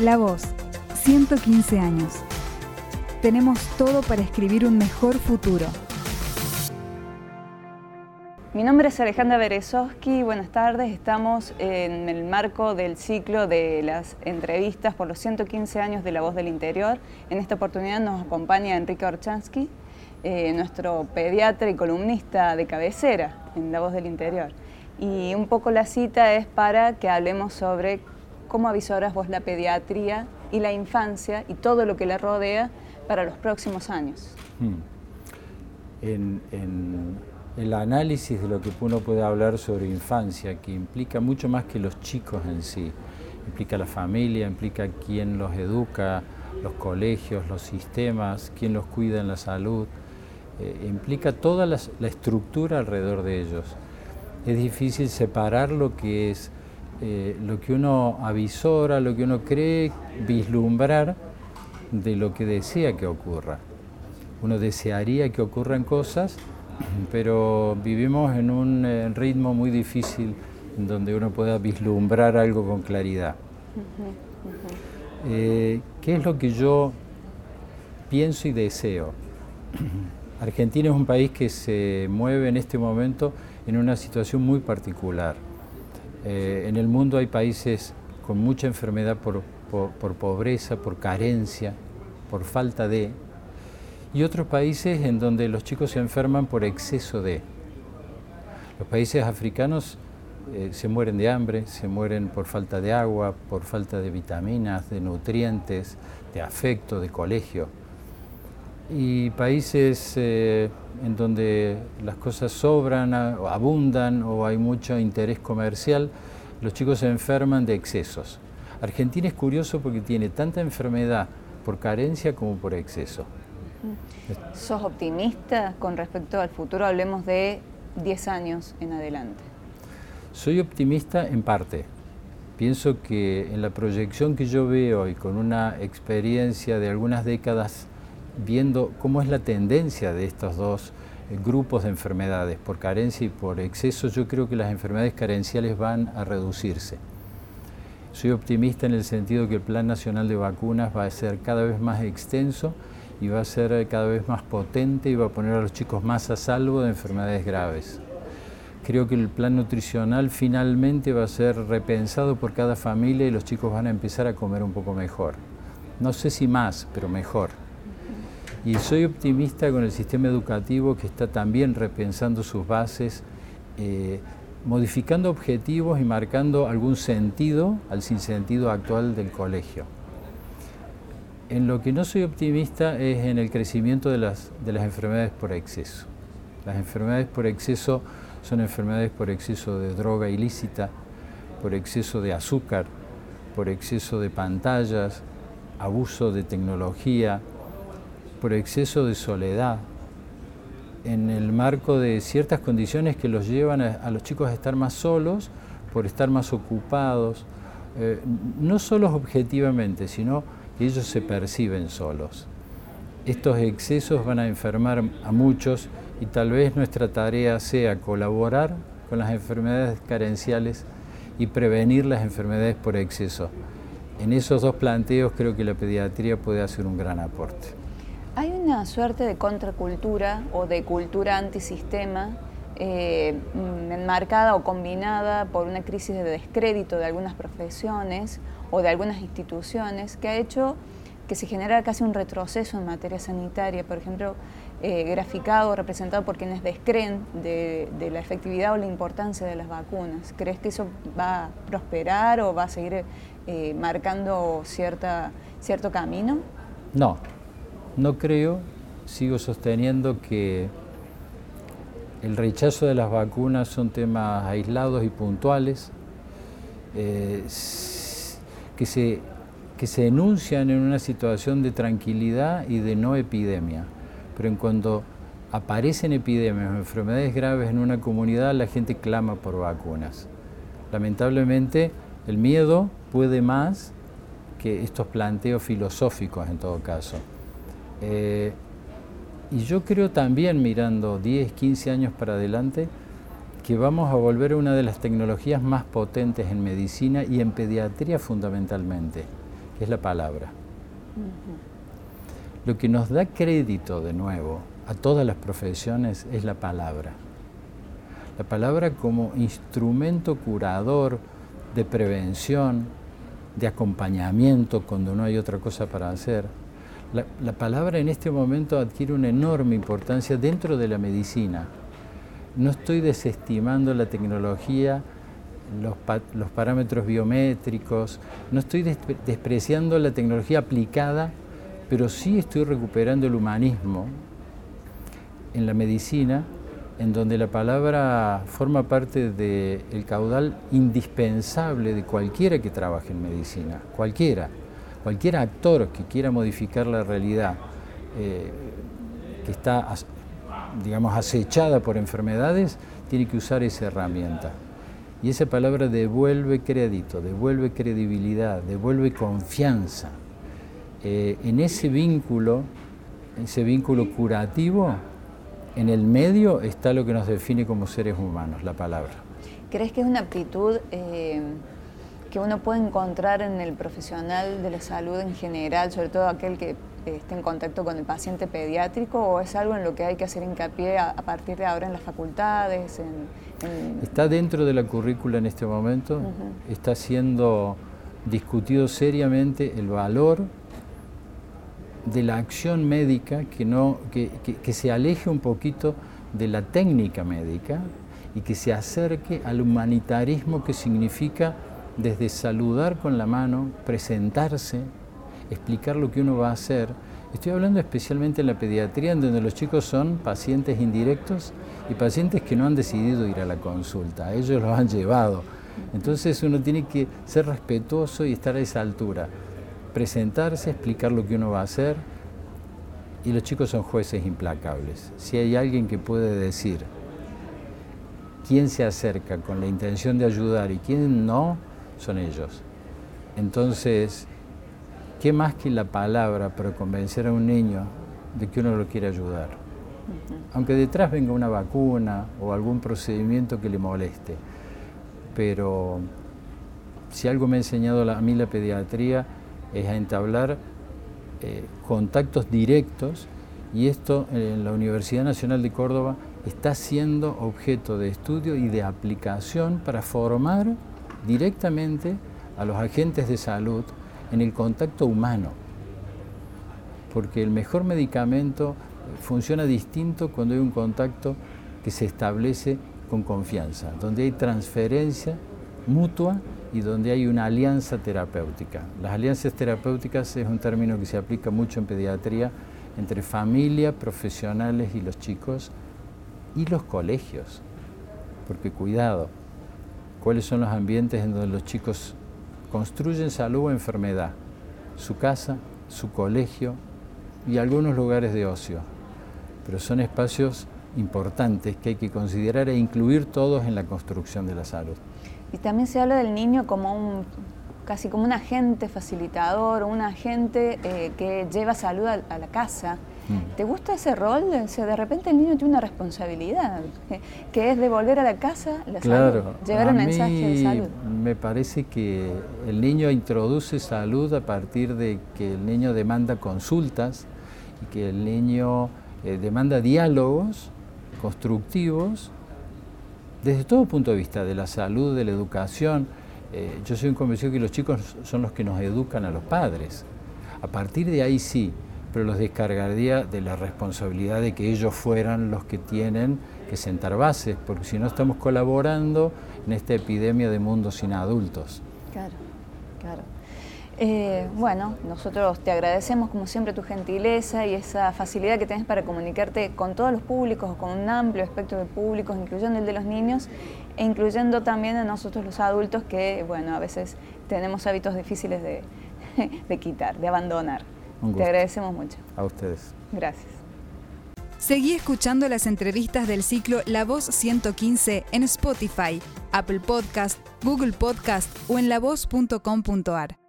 La Voz, 115 años. Tenemos todo para escribir un mejor futuro. Mi nombre es Alejandra Berezowski, buenas tardes. Estamos en el marco del ciclo de las entrevistas por los 115 años de La Voz del Interior. En esta oportunidad nos acompaña Enrique Orchansky, eh, nuestro pediatra y columnista de cabecera en La Voz del Interior. Y un poco la cita es para que hablemos sobre cómo avisoras vos la pediatría y la infancia y todo lo que la rodea para los próximos años. Hmm. En, el análisis de lo que uno puede hablar sobre infancia, que implica mucho más que los chicos en sí, implica la familia, implica quién los educa, los colegios, los sistemas, quién los cuida en la salud, eh, implica toda la, estructura alrededor de ellos. Es difícil separar lo que es eh, lo que uno avisora, lo que uno cree vislumbrar de lo que desea que ocurra. Uno desearía que ocurran cosas pero vivimos en un eh, ritmo muy difícil donde uno pueda vislumbrar algo con claridad. Eh, ¿Qué es lo que yo pienso y deseo? Argentina es un país que se mueve en este momento en una situación muy particular. Eh, en el mundo hay países con mucha enfermedad por pobreza, por carencia, por falta de, y otros países en donde los chicos se enferman por exceso de. Los países africanos eh, se mueren de hambre, se mueren por falta de agua, por falta de vitaminas, de nutrientes, de afecto, de colegio. Y países eh, en donde las cosas sobran, o abundan o hay mucho interés comercial, los chicos se enferman de excesos. Argentina es curioso porque tiene tanta enfermedad por carencia como por exceso. ¿Sos optimista con respecto al futuro? Hablemos de 10 años en adelante. Soy optimista en parte. Pienso que en la proyección que yo veo y con una experiencia de algunas décadas viendo cómo es la tendencia de estos dos eh, grupos de enfermedades, por carencia y por exceso, yo creo que las enfermedades carenciales van a reducirse. Soy optimista en el sentido que el Plan Nacional de Vacunas va a ser cada vez más extenso y va a ser eh, cada vez más potente y va a poner a los chicos más a salvo de enfermedades graves. Creo que el plan nutricional finalmente va a ser repensado por cada familia y los chicos van a empezar a comer un poco mejor. No sé si más, pero mejor. Y soy optimista con el sistema educativo que está también repensando sus bases, eh, modificando objetivos y marcando algún sentido al sinsentido actual del colegio. En lo que no soy optimista es en el crecimiento de las, de las enfermedades por exceso. Las enfermedades por exceso son enfermedades por exceso de droga ilícita, por exceso de azúcar, por exceso de pantallas, abuso de tecnología, por exceso de soledad, en el marco de ciertas condiciones que los llevan a, los chicos a estar más solos, por estar más ocupados, eh, no solos objetivamente, sino ellos se perciben solos. Estos excesos van a enfermar a muchos y tal vez nuestra tarea sea colaborar con las enfermedades carenciales y prevenir las enfermedades por exceso. En esos dos planteos creo que la pediatría puede hacer un gran aporte. Suerte de contracultura o de cultura antisistema eh, enmarcada o combinada por una crisis de descrédito de algunas profesiones o de algunas instituciones que ha hecho que se genera casi un retroceso en materia sanitaria, por ejemplo, eh, graficado o representado por quienes descreen de, la efectividad o la importancia de las vacunas. ¿Crees que eso va a prosperar o va a seguir eh, marcando cierta, cierto camino? No, no creo. Sigo sosteniendo que el rechazo de las vacunas son temas aislados y puntuales. Eh, que se, que se enuncian en una situación de tranquilidad y de no epidemia. Pero en cuanto aparecen epidemias o enfermedades graves en una comunidad, la gente clama por vacunas. Lamentablemente, el miedo puede más que estos planteos filosóficos en todo caso. Eh, y yo creo también, mirando 10, 15 años para adelante, que vamos a volver a una de las tecnologías más potentes en medicina y en pediatría fundamentalmente, que es la palabra. Lo que nos da crédito de nuevo a todas las profesiones es la palabra. La palabra como instrumento curador de prevención, de acompañamiento cuando no hay otra cosa para hacer. La, palabra en este momento adquiere una enorme importancia dentro de la medicina. No estoy desestimando la tecnología, los, los parámetros biométricos, no estoy despreciando la tecnología aplicada pero sí estoy recuperando el humanismo en la medicina, en donde la palabra forma parte del caudal indispensable de cualquiera que trabaje en medicina, cualquiera, cualquier actor que quiera modificar la realidad, eh, que está, digamos, acechada por enfermedades, tiene que usar esa herramienta. Y esa palabra devuelve crédito, devuelve credibilidad, devuelve confianza. Eh, en ese vínculo, ese vínculo curativo, en el medio está lo que nos define como seres humanos, la palabra. ¿Crees que es una aptitud eh, que uno puede encontrar en el profesional de la salud en general, sobre todo aquel que esté en contacto con el paciente pediátrico, o es algo en lo que hay que hacer hincapié a, partir de ahora en las facultades? Está dentro de la currícula en este momento, está siendo discutido seriamente el valor de la acción médica que, no, que, se aleje un poquito de la técnica médica y que se acerque al humanitarismo que significa desde saludar con la mano, presentarse, explicar lo que uno va a hacer. Estoy hablando especialmente en la pediatría, en donde los chicos son pacientes indirectos y pacientes que no han decidido ir a la consulta, ellos los han llevado. Entonces uno tiene que ser respetuoso y estar a esa altura presentarse, explicar lo que uno va a hacer, y los chicos son jueces implacables. Si hay alguien que puede decir quién se acerca con la intención de ayudar y quién no, son ellos. Entonces, ¿qué más que la palabra para convencer a un niño de que uno lo quiere ayudar? Aunque detrás venga una vacuna o algún procedimiento que le moleste. Pero si algo me ha enseñado a mí la pediatría, es a entablar eh, contactos directos y esto en la Universidad Nacional de Córdoba está siendo objeto de estudio y de aplicación para formar directamente a los agentes de salud en el contacto humano. Porque el mejor medicamento funciona distinto cuando hay un contacto que se establece con confianza, donde hay transferencia mutua y donde hay una alianza terapéutica. Las alianzas terapéuticas es un término que se aplica mucho en pediatría entre familia, profesionales y los chicos y los colegios. Porque cuidado, ¿cuáles son los ambientes en donde los chicos construyen salud o enfermedad? Su casa, su colegio y algunos lugares de ocio. Pero son espacios importantes que hay que considerar e incluir todos en la construcción de la salud. Y también se habla del niño como un casi como un agente facilitador, un agente eh, que lleva salud a, la casa. Mm. ¿Te gusta ese rol? de repente el niño tiene una responsabilidad, que es devolver a la casa la salud, llevar un mensaje de salud. Me parece que el niño introduce salud a partir de que el niño demanda consultas y que el niño eh, demanda diálogos constructivos desde todo punto de vista, de la salud, de la educación, eh, yo soy un convencido que los chicos son los que nos educan a los padres. A partir de ahí sí, pero los descargaría de la responsabilidad de que ellos fueran los que tienen que sentar bases, porque si no estamos colaborando en esta epidemia de mundo sin adultos. Claro, claro. Eh, bueno, nosotros te agradecemos como siempre tu gentileza y esa facilidad que tienes para comunicarte con todos los públicos, con un amplio espectro de públicos, incluyendo el de los niños e incluyendo también a nosotros los adultos que, bueno, a veces tenemos hábitos difíciles de, quitar, de abandonar. Te agradecemos mucho. A ustedes. Gracias. Seguí escuchando las entrevistas del ciclo La Voz 115 en Spotify, Apple Podcast, Google Podcast o en lavoz.com.ar.